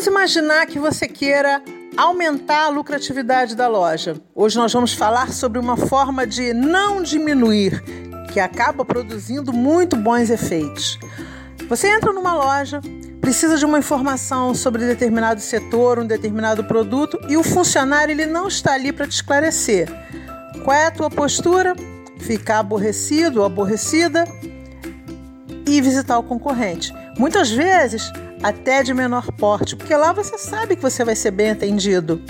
Vamos imaginar que você queira aumentar a lucratividade da loja. Hoje nós vamos falar sobre uma forma de não diminuir, que acaba produzindo muito bons efeitos. Você entra numa loja, precisa de uma informação sobre determinado setor, um determinado produto e o funcionário ele não está ali para te esclarecer. Qual é a tua postura? Ficar aborrecido ou aborrecida e visitar o concorrente. Muitas vezes até de menor porte, porque lá você sabe que você vai ser bem atendido.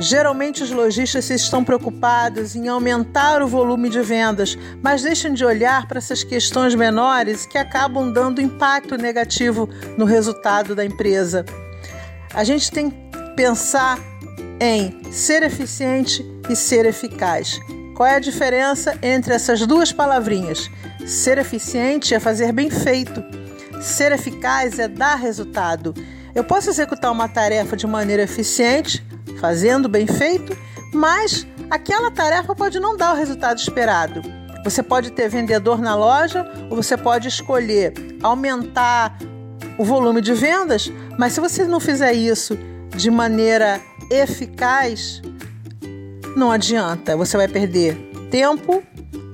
Geralmente os lojistas estão preocupados em aumentar o volume de vendas, mas deixam de olhar para essas questões menores que acabam dando impacto negativo no resultado da empresa. A gente tem que pensar em ser eficiente e ser eficaz. Qual é a diferença entre essas duas palavrinhas? Ser eficiente é fazer bem feito. Ser eficaz é dar resultado. Eu posso executar uma tarefa de maneira eficiente, fazendo bem feito, mas aquela tarefa pode não dar o resultado esperado. Você pode ter vendedor na loja ou você pode escolher aumentar o volume de vendas, mas se você não fizer isso de maneira eficaz, não adianta. Você vai perder tempo,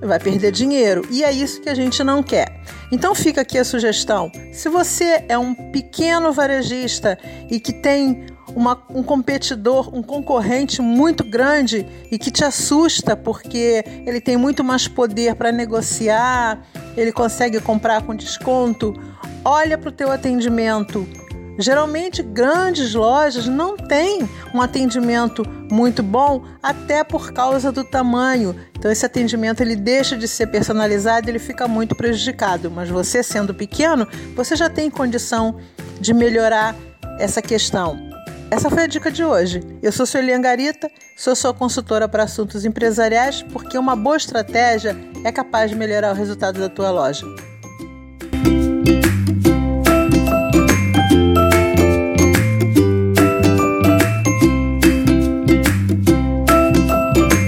vai perder dinheiro e é isso que a gente não quer. Então fica aqui a sugestão: se você é um pequeno varejista e que tem uma, um competidor, um concorrente muito grande e que te assusta porque ele tem muito mais poder para negociar, ele consegue comprar com desconto. Olha para o teu atendimento. Geralmente grandes lojas não têm um atendimento muito bom até por causa do tamanho. Então esse atendimento ele deixa de ser personalizado, ele fica muito prejudicado. Mas você sendo pequeno, você já tem condição de melhorar essa questão. Essa foi a dica de hoje. Eu sou Sueli Garita, sou sua consultora para assuntos empresariais, porque uma boa estratégia é capaz de melhorar o resultado da tua loja.